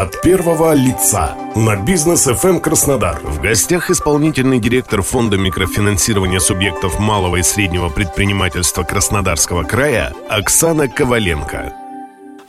от первого лица на бизнес FM Краснодар. В гостях исполнительный директор фонда микрофинансирования субъектов малого и среднего предпринимательства Краснодарского края Оксана Коваленко.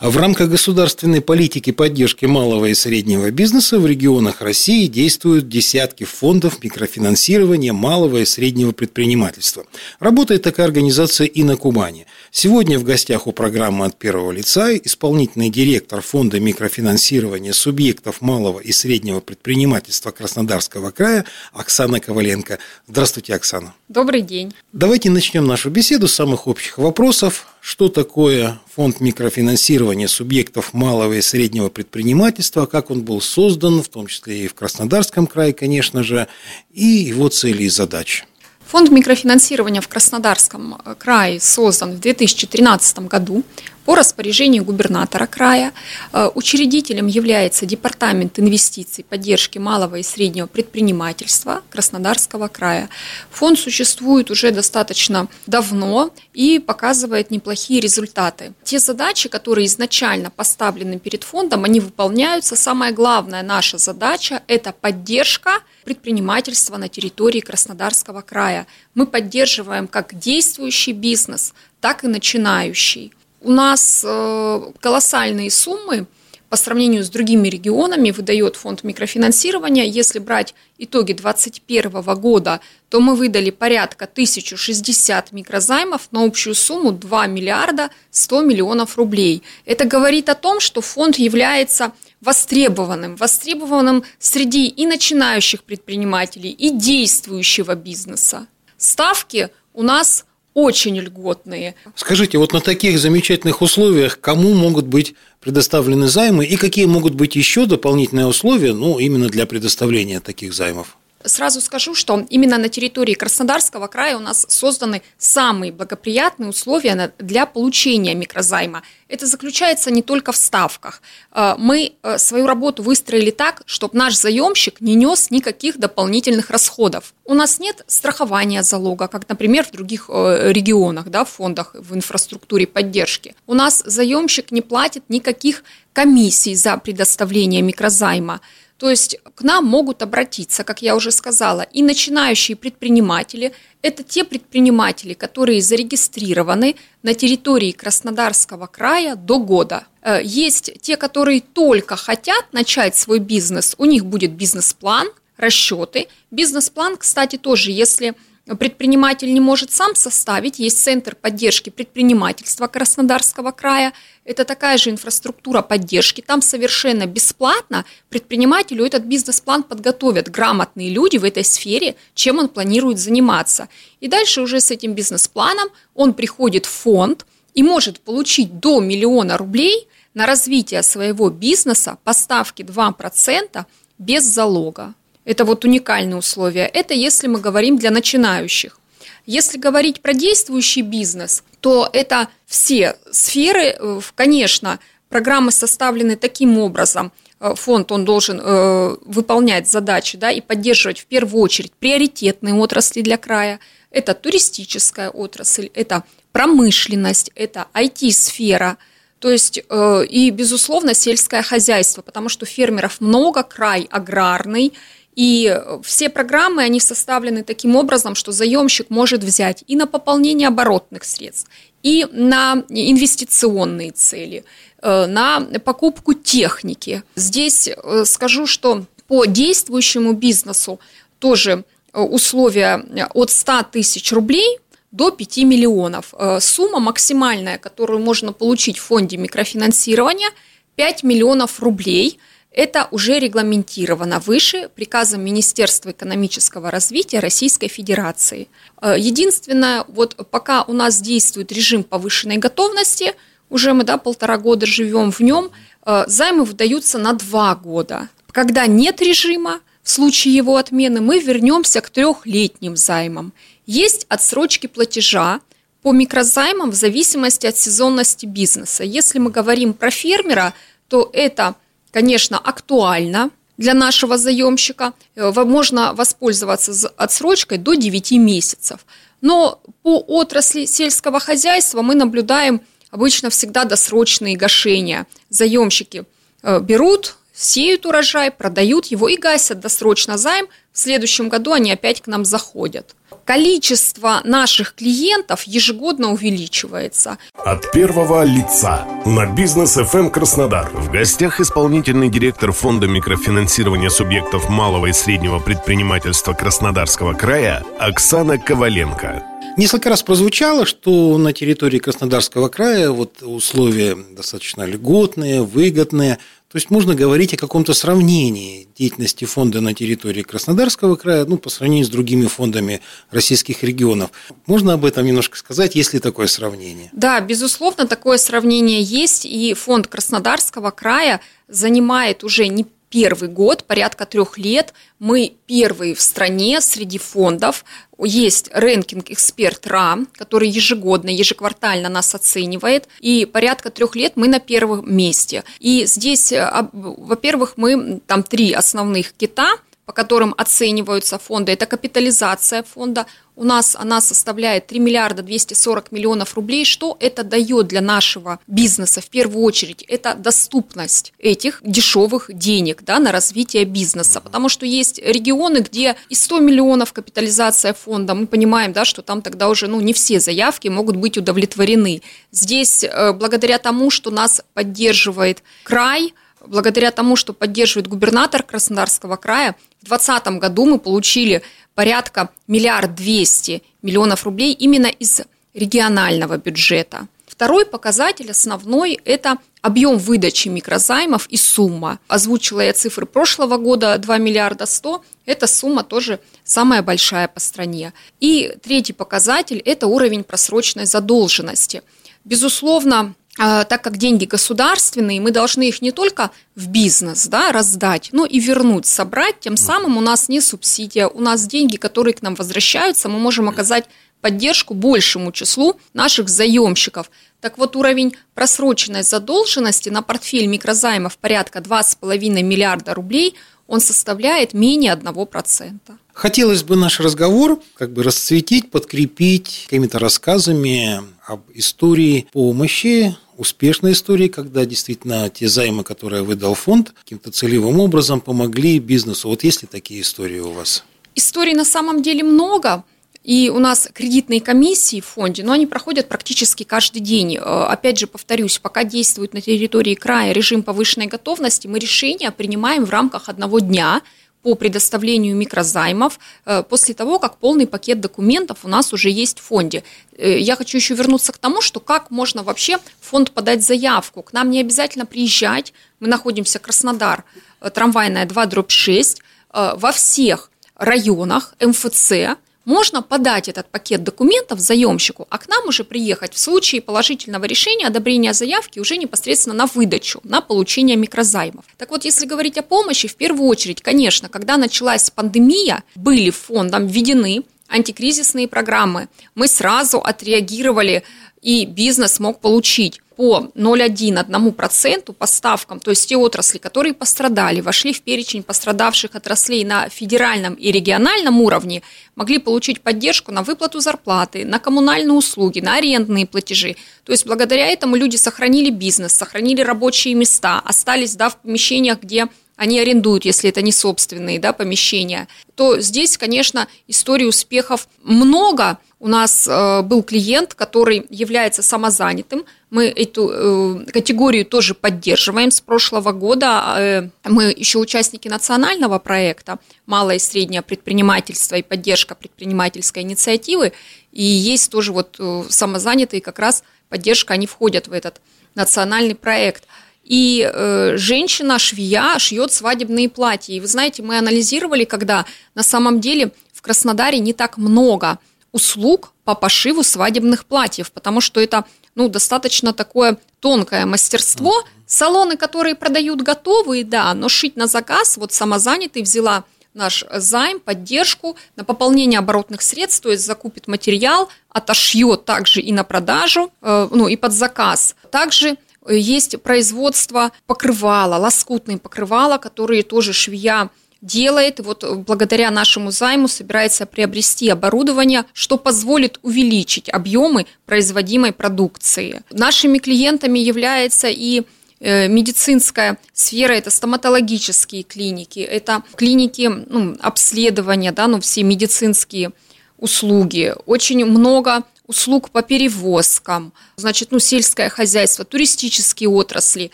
В рамках государственной политики поддержки малого и среднего бизнеса в регионах России действуют десятки фондов микрофинансирования малого и среднего предпринимательства. Работает такая организация и на Кубани. Сегодня в гостях у программы от первого лица исполнительный директор фонда микрофинансирования субъектов малого и среднего предпринимательства Краснодарского края Оксана Коваленко. Здравствуйте, Оксана. Добрый день. Давайте начнем нашу беседу с самых общих вопросов что такое фонд микрофинансирования субъектов малого и среднего предпринимательства, как он был создан, в том числе и в Краснодарском крае, конечно же, и его цели и задачи. Фонд микрофинансирования в Краснодарском крае создан в 2013 году по распоряжению губернатора края. Э, учредителем является Департамент инвестиций, поддержки малого и среднего предпринимательства Краснодарского края. Фонд существует уже достаточно давно и показывает неплохие результаты. Те задачи, которые изначально поставлены перед фондом, они выполняются. Самая главная наша задача – это поддержка предпринимательства на территории Краснодарского края. Мы поддерживаем как действующий бизнес, так и начинающий. У нас э, колоссальные суммы по сравнению с другими регионами выдает фонд микрофинансирования. Если брать итоги 2021 года, то мы выдали порядка 1060 микрозаймов на общую сумму 2 миллиарда 100 миллионов рублей. Это говорит о том, что фонд является востребованным, востребованным среди и начинающих предпринимателей, и действующего бизнеса. Ставки у нас очень льготные. Скажите, вот на таких замечательных условиях кому могут быть предоставлены займы и какие могут быть еще дополнительные условия, ну, именно для предоставления таких займов? Сразу скажу, что именно на территории Краснодарского края у нас созданы самые благоприятные условия для получения микрозайма. Это заключается не только в ставках. Э, мы э, свою работу выстроили так, чтобы наш заемщик не нес никаких дополнительных расходов. У нас нет страхования залога, как, например, в других э, регионах, да, в фондах в инфраструктуре поддержки. У нас заемщик не платит никаких комиссий за предоставление микрозайма. То есть к нам могут обратиться, как я уже сказала, и начинающие предприниматели. Это те предприниматели, которые зарегистрированы на территории Краснодарского края до года. Э, есть те, которые только хотят начать свой бизнес, у них будет бизнес-план, расчеты. Бизнес-план, кстати, тоже, если предприниматель не может сам составить. Есть Центр поддержки предпринимательства Краснодарского края. Это такая же инфраструктура поддержки. Там совершенно бесплатно предпринимателю этот бизнес-план подготовят грамотные люди в этой сфере, чем он планирует заниматься. И дальше уже с этим бизнес-планом он приходит в фонд и может получить до миллиона рублей на развитие своего бизнеса по ставке 2% без залога. Это вот уникальные условия. Это если мы говорим для начинающих. Если говорить про действующий бизнес, то это все сферы, э, конечно, программы составлены таким образом, э, фонд он должен э, выполнять задачи да, и поддерживать в первую очередь приоритетные отрасли для края. Это туристическая отрасль, это промышленность, это IT-сфера, то есть и, безусловно, сельское хозяйство, потому что фермеров много, край аграрный, и все программы, они составлены таким образом, что заемщик может взять и на пополнение оборотных средств, и на инвестиционные цели, э, на покупку техники. Здесь э, скажу, что по действующему бизнесу тоже э, условия от 100 тысяч рублей до 5 миллионов. Сумма максимальная, которую можно получить в фонде микрофинансирования, 5 миллионов рублей – это уже регламентировано выше приказом Министерства экономического развития Российской Федерации. Э, единственное, вот пока у нас действует режим повышенной готовности, уже мы да, полтора года живем в нем, э, займы выдаются на два года. Когда нет режима, в случае его отмены мы вернемся к трехлетним займам. Есть отсрочки платежа по микрозаймам в зависимости от сезонности бизнеса. Если мы говорим про фермера, то это – конечно, актуально для нашего заемщика. Э, можно воспользоваться отсрочкой до 9 месяцев. Но по отрасли сельского хозяйства мы наблюдаем обычно всегда досрочные гашения. Заемщики э, берут сеют урожай, продают его и гасят досрочно займ. В следующем году они опять к нам заходят. Количество наших клиентов ежегодно увеличивается. От первого лица на бизнес FM Краснодар. В гостях исполнительный директор фонда микрофинансирования субъектов малого и среднего предпринимательства Краснодарского края Оксана Коваленко. Несколько раз прозвучало, что на территории Краснодарского края вот условия достаточно льготные, выгодные. То есть можно говорить о каком-то сравнении деятельности фонда на территории Краснодарского края ну, по сравнению с другими фондами российских регионов. Можно об этом немножко сказать, есть ли такое сравнение? Да, безусловно, такое сравнение есть, и фонд Краснодарского края занимает уже не первый год, порядка трех лет. Мы первые в стране среди фондов. Есть рэнкинг «Эксперт РА», который ежегодно, ежеквартально нас оценивает. И порядка трех лет мы на первом месте. И здесь, э, во-первых, мы там три основных кита – по которым оцениваются фонды, это капитализация фонда. У нас она составляет 3 миллиарда 240 миллионов рублей. Что это дает для нашего бизнеса? В первую очередь, это доступность этих дешевых денег да, на развитие бизнеса. Потому что есть регионы, где и 100 миллионов капитализация фонда. Мы понимаем, да, что там тогда уже ну, не все заявки могут быть удовлетворены. Здесь, э, благодаря тому, что нас поддерживает край, благодаря тому, что поддерживает губернатор Краснодарского края, в 2020 году мы получили порядка миллиард двести миллионов рублей именно из регионального бюджета. Второй показатель основной – это объем выдачи микрозаймов и сумма. Озвучила я цифры прошлого года 2 миллиарда 100. Эта сумма тоже самая большая по стране. И третий показатель – это уровень просроченной задолженности. Безусловно, так как деньги государственные, мы должны их не только в бизнес да, раздать, но и вернуть, собрать. Тем самым у нас не субсидия, у нас деньги, которые к нам возвращаются, мы можем оказать поддержку большему числу наших заемщиков. Так вот, уровень просроченной задолженности на портфель микрозаймов порядка 2,5 миллиарда рублей, он составляет менее 1%. Хотелось бы наш разговор как бы расцветить, подкрепить какими-то рассказами об истории помощи, успешной истории, когда действительно те займы, которые выдал фонд, каким-то целевым образом помогли бизнесу. Вот есть ли такие истории у вас? Историй на самом деле много. И у нас кредитные комиссии в фонде, но они проходят практически каждый день. Э, опять же, повторюсь, пока действует на территории края режим повышенной готовности, мы решения принимаем в рамках одного дня – по предоставлению микрозаймов э, после того, как полный пакет документов у нас уже есть в фонде. Э, я хочу еще вернуться к тому, что как можно вообще в фонд подать заявку. К нам не обязательно приезжать. Мы находимся Краснодар, э, трамвайная 2, дробь 6, во всех районах МФЦ – можно подать этот пакет документов заемщику, а к нам уже приехать в случае положительного решения одобрения заявки уже непосредственно на выдачу, на получение микрозаймов. Так вот, если говорить о помощи, в первую очередь, конечно, когда началась пандемия, были фондом введены антикризисные программы. Мы сразу отреагировали, и бизнес мог получить по 0,1-1% по ставкам, то есть те отрасли, которые пострадали, вошли в перечень пострадавших отраслей на федеральном и региональном уровне, могли получить поддержку на выплату зарплаты, на коммунальные услуги, на арендные платежи. То есть благодаря этому люди сохранили бизнес, сохранили рабочие места, остались да, в помещениях, где они арендуют, если это не собственные да, помещения, то здесь, конечно, историй успехов много. У нас э, был клиент, который является самозанятым. Мы эту э, категорию тоже поддерживаем с прошлого года. Э, мы еще участники национального проекта «Малое и среднее предпринимательство и поддержка предпринимательской инициативы». И есть тоже вот э, самозанятые как раз поддержка, они входят в этот национальный проект – и э, женщина швея шьет свадебные платья. И вы знаете, мы анализировали, когда на самом деле в Краснодаре не так много услуг по пошиву свадебных платьев, потому что это ну, достаточно такое тонкое мастерство. Салоны, которые продают готовые, да, но шить на заказ, вот самозанятый взяла наш займ, поддержку на пополнение оборотных средств, то есть закупит материал, отошьет также и на продажу, э, ну и под заказ. Также есть производство покрывала, лоскутные покрывала, которые тоже швея делает. Вот благодаря нашему займу собирается приобрести оборудование, что позволит увеличить объемы производимой продукции. Нашими клиентами является и Э, медицинская сфера – это стоматологические клиники, это клиники ну, обследования, да, ну, все медицинские услуги. Очень много услуг по перевозкам, значит, ну, сельское хозяйство, туристические отрасли.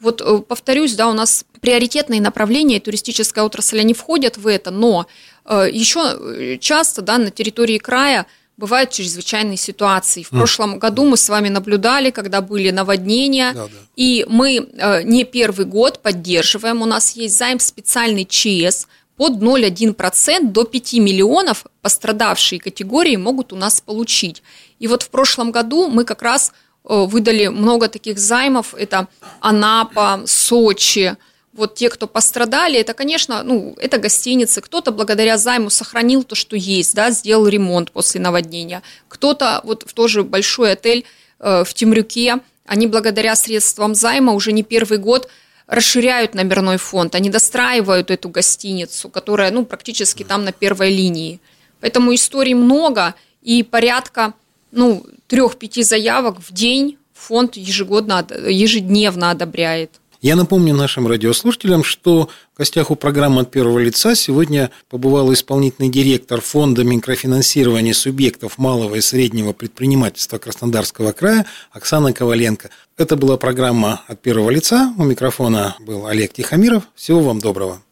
Вот э, повторюсь, да, у нас приоритетные направления, туристическая отрасль, они входят в это, но э, еще часто, да, на территории края – бывают чрезвычайные ситуации. В mm. прошлом году мы с вами наблюдали, когда были наводнения, да, да. и мы э, не первый год поддерживаем. У нас есть займ специальный ЧС под 0,1% до 5 миллионов пострадавшие категории могут у нас получить. И вот в прошлом году мы как раз э, выдали много таких займов. Это Анапа, Сочи, вот те, кто пострадали, это, конечно, ну, это гостиницы. Кто-то благодаря займу сохранил то, что есть, да, сделал ремонт после наводнения. Кто-то, вот в тоже большой отель э, в Темрюке, они благодаря средствам займа уже не первый год расширяют номерной фонд, они достраивают эту гостиницу, которая, ну, практически там на первой линии. Поэтому историй много, и порядка, ну, трех-пяти заявок в день фонд ежегодно, ежедневно одобряет. Я напомню нашим радиослушателям, что в гостях у программы от первого лица сегодня побывал исполнительный директор Фонда микрофинансирования субъектов малого и среднего предпринимательства Краснодарского края Оксана Коваленко. Это была программа от первого лица. У микрофона был Олег Тихомиров. Всего вам доброго.